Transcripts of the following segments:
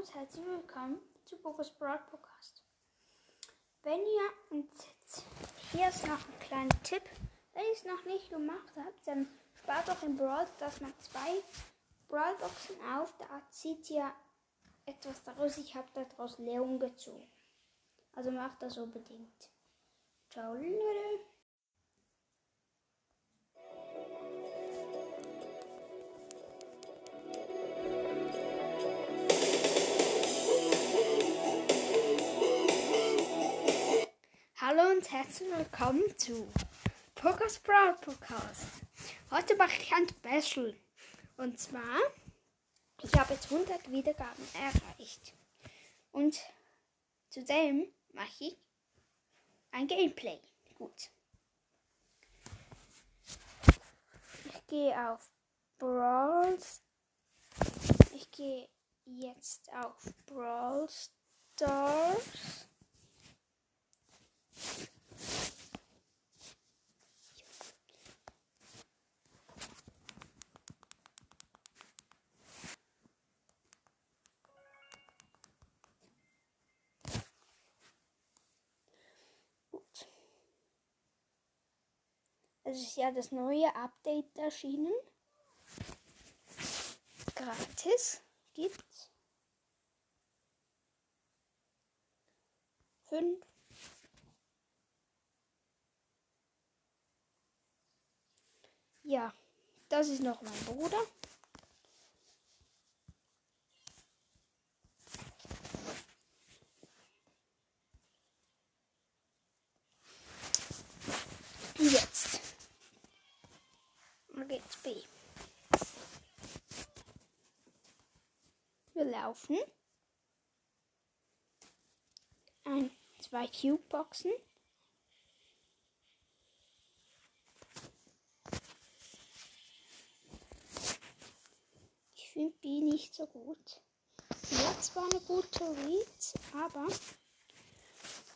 und herzlich willkommen zu Bogus Broad Podcast. Wenn ihr, und hier ist noch ein kleiner Tipp, wenn ihr es noch nicht gemacht habt, dann spart doch in Brawl, dass man zwei Brawlboxen auf, da zieht ihr etwas daraus. Ich habe daraus Leon gezogen. Also macht das unbedingt. Ciao, Leute. Und herzlich willkommen zu Poker Sprout Podcast. Heute mache ich ein Special. Und zwar, ich habe jetzt 100 Wiedergaben erreicht. Und zudem mache ich ein Gameplay. Gut. Ich gehe auf Brawl. Ich gehe jetzt auf Brawl Stars. Ja das neue Update erschienen. Gratis gibt's. Fünf. Ja, das ist noch mein Bruder. Jetzt geht's B. Wir laufen. Ein, zwei Cube-Boxen. Ich finde B nicht so gut. Sie hat zwar eine gute Read, aber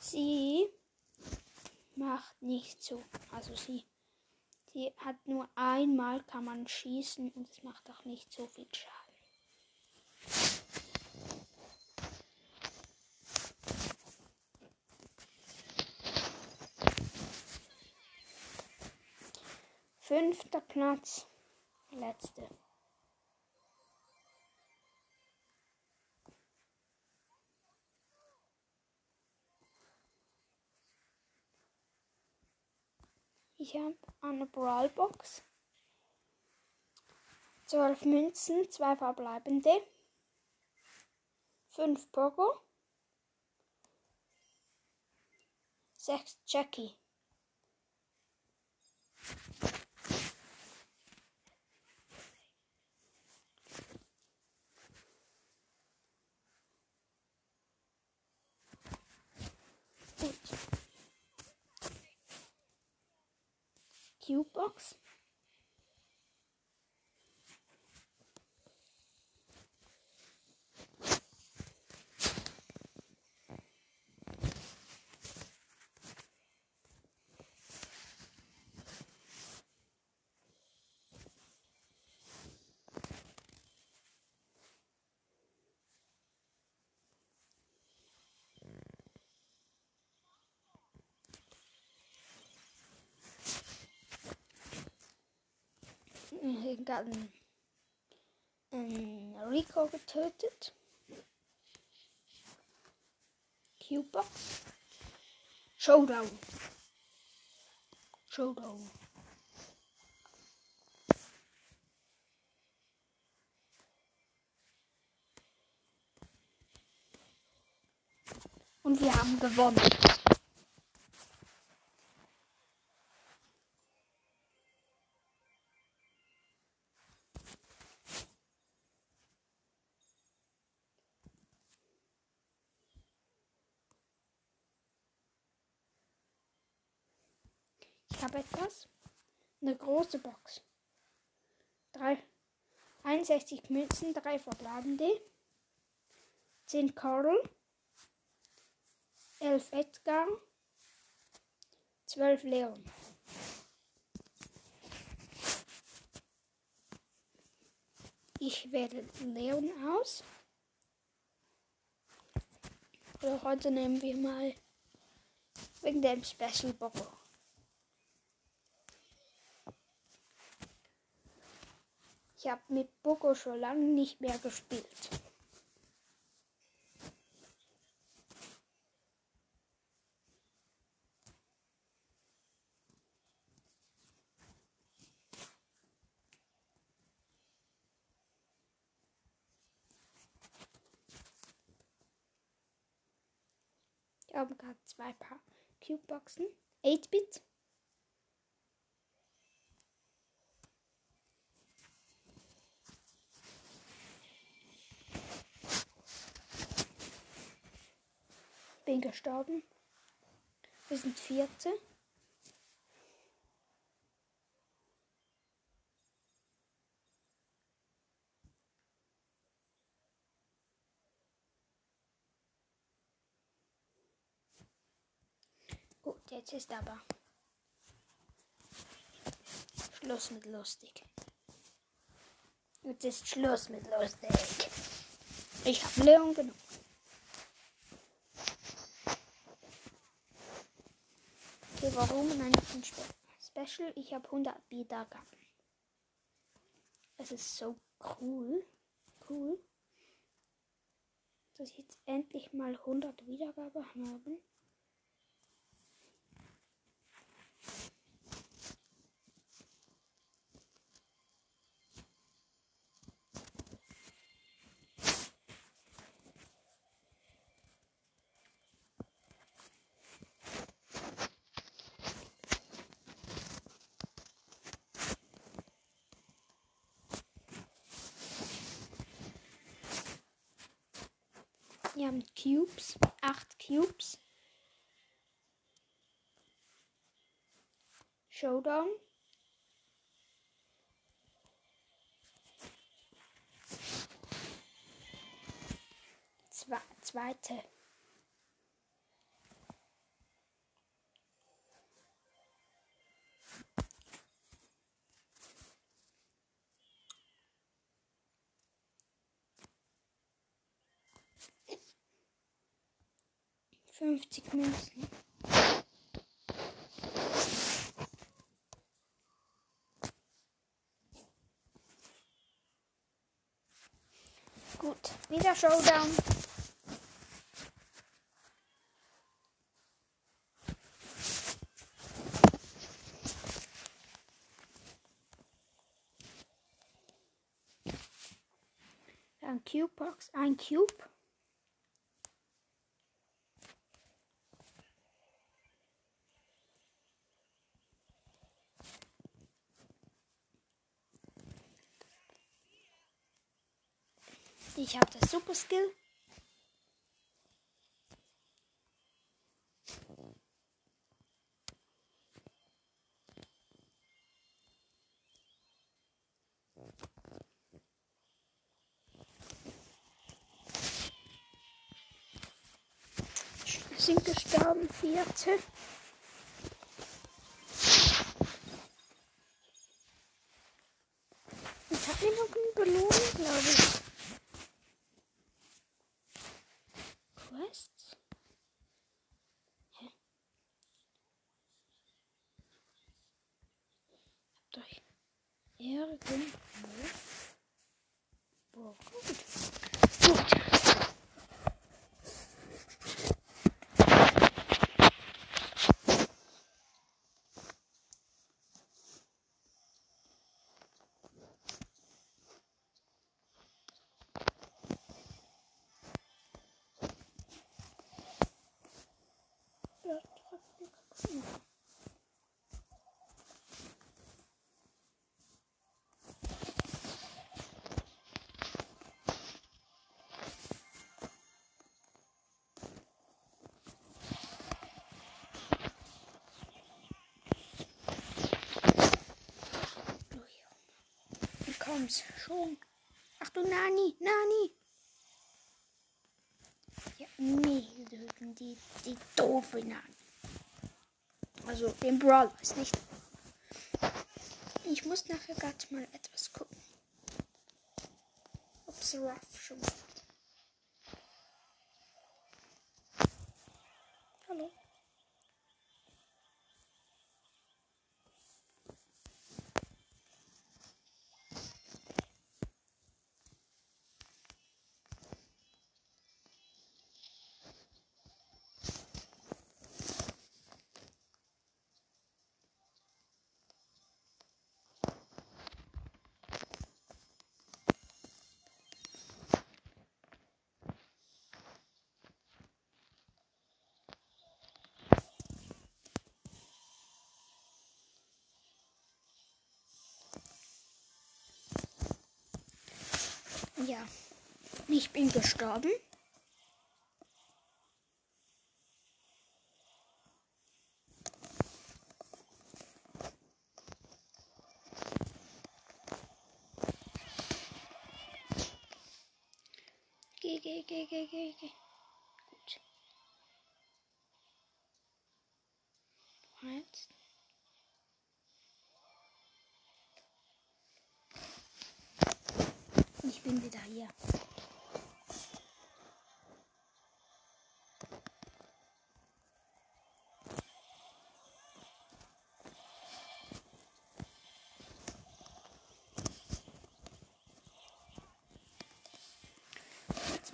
sie macht nicht so. Also sie Sie hat nur einmal kann man schießen und es macht auch nicht so viel Schaden. Fünfter Platz. Letzte. Ich habe eine Brawlbox. 12 Münzen, 2 verbleibende. 5 Pogo. 6 Jackie. Cube Box. Einen, einen Rico getötet. Cube Showdown. Showdown. Und wir haben gewonnen. Große Box. Drei, 61 Münzen, drei verbleibende. 10 Coral. 11 Edgar. 12 Leon. Ich wähle Leon aus. Oder heute nehmen wir mal wegen dem Special Boko. Ich habe mit Boko schon lange nicht mehr gespielt. Ich habe gerade zwei Paar Cube-Boxen. 8-Bit. Bin gestorben. Wir sind Vierte. Gut, jetzt ist aber Schluss mit lustig. Jetzt ist Schluss mit lustig. Ich habe Leon genug. Okay, warum eigentlich ein Spe Special? Ich habe 100 Wiedergaben. Es ist so cool. Cool. Dass ich jetzt endlich mal 100 Wiedergaben habe. Wir haben Cubes. Acht Cubes. Showdown. Zwe zweite. Fünfzig Münzen. Gut, wieder Showdown. Dann Cube Box, ein Cube. Ich habe das Super Skill. Sind gestorben, vierte. Welcome. Kommst schon. Ach du Nani, Nani. Ja, nee, die, die, die doofe Nani. Also den Brawl ist nicht. Ich muss nachher gerade mal etwas gucken. Ob's Ruff schon macht. Ich bin gestorben. Geh, geh, geh, geh, geh, geh. Gut. Eins. Ich bin wieder hier.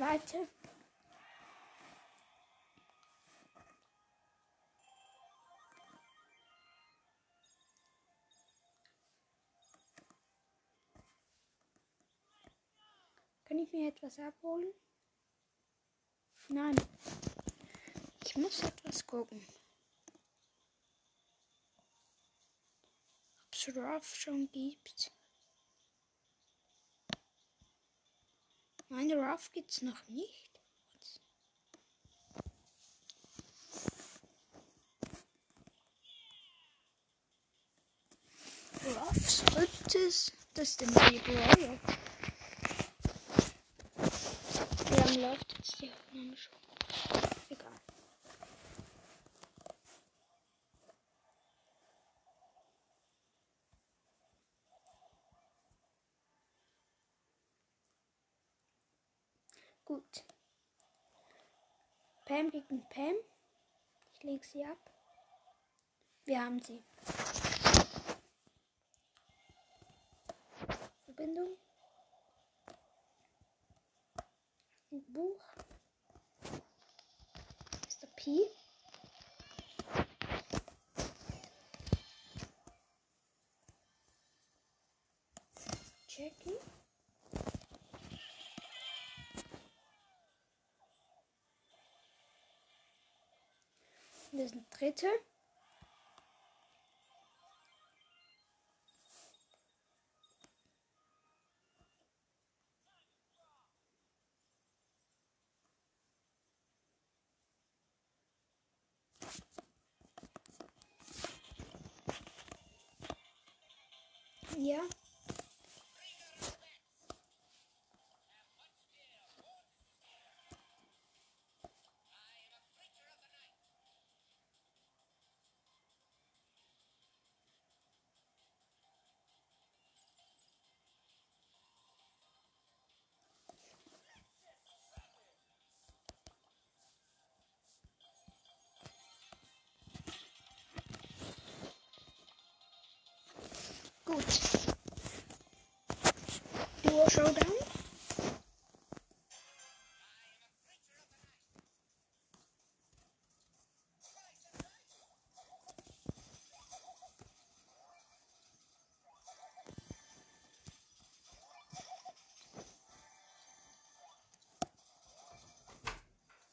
Zweite. Kann ich mir etwas abholen? Nein. Ich muss etwas gucken. Ob es Ruff schon gibt. Nein, Ruff gibt's noch nicht. Ruff sollte es. Das ist der neue Brawler. Wie lange läuft jetzt die Aufnahme schon? Gut. Pam gegen Pam. Ich lege sie ab. Wir haben sie. Verbindung. Ein Buch. Mr. P. Jackie. Das dritte. Gut. Duo Showdown.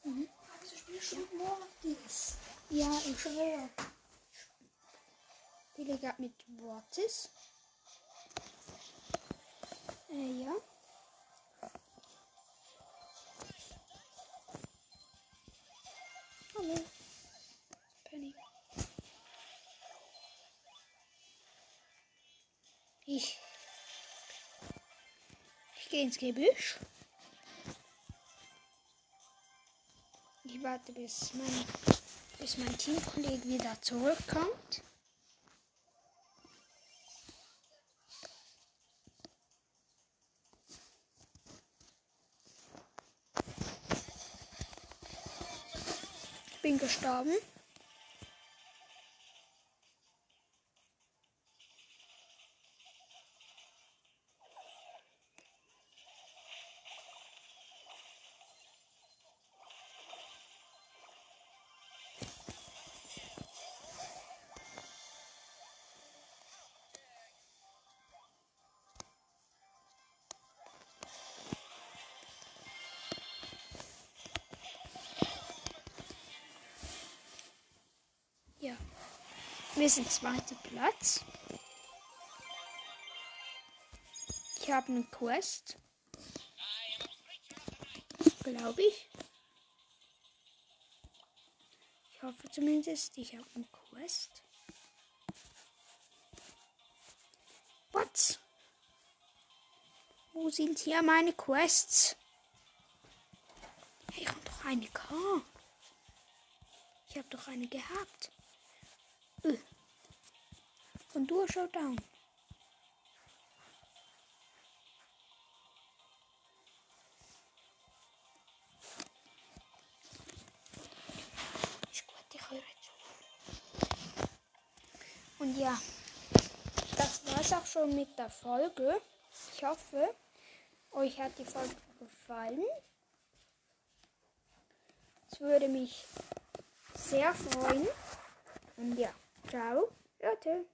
Also spielst du. Ja, ich schwöre. Die Liga mit Mortis. Äh, ja. Hallo. Penny. Ich. Ich gehe ins Gebüsch. Ich warte, bis mein, bis mein Teamkollege wieder zurückkommt. Gestorben. Wir sind zweiter Platz. Ich habe eine Quest. glaube ich. Ich hoffe zumindest, ich habe eine Quest. What? Wo sind hier meine Quests? Hey, ich habe doch eine K. Ich habe doch eine gehabt. Äh. Von Dur Showdown. Ist gut, ich höre zu. Und ja, das war's auch schon mit der Folge. Ich hoffe, euch hat die Folge gefallen. Es würde mich sehr freuen. Und ja, ciao, Leute.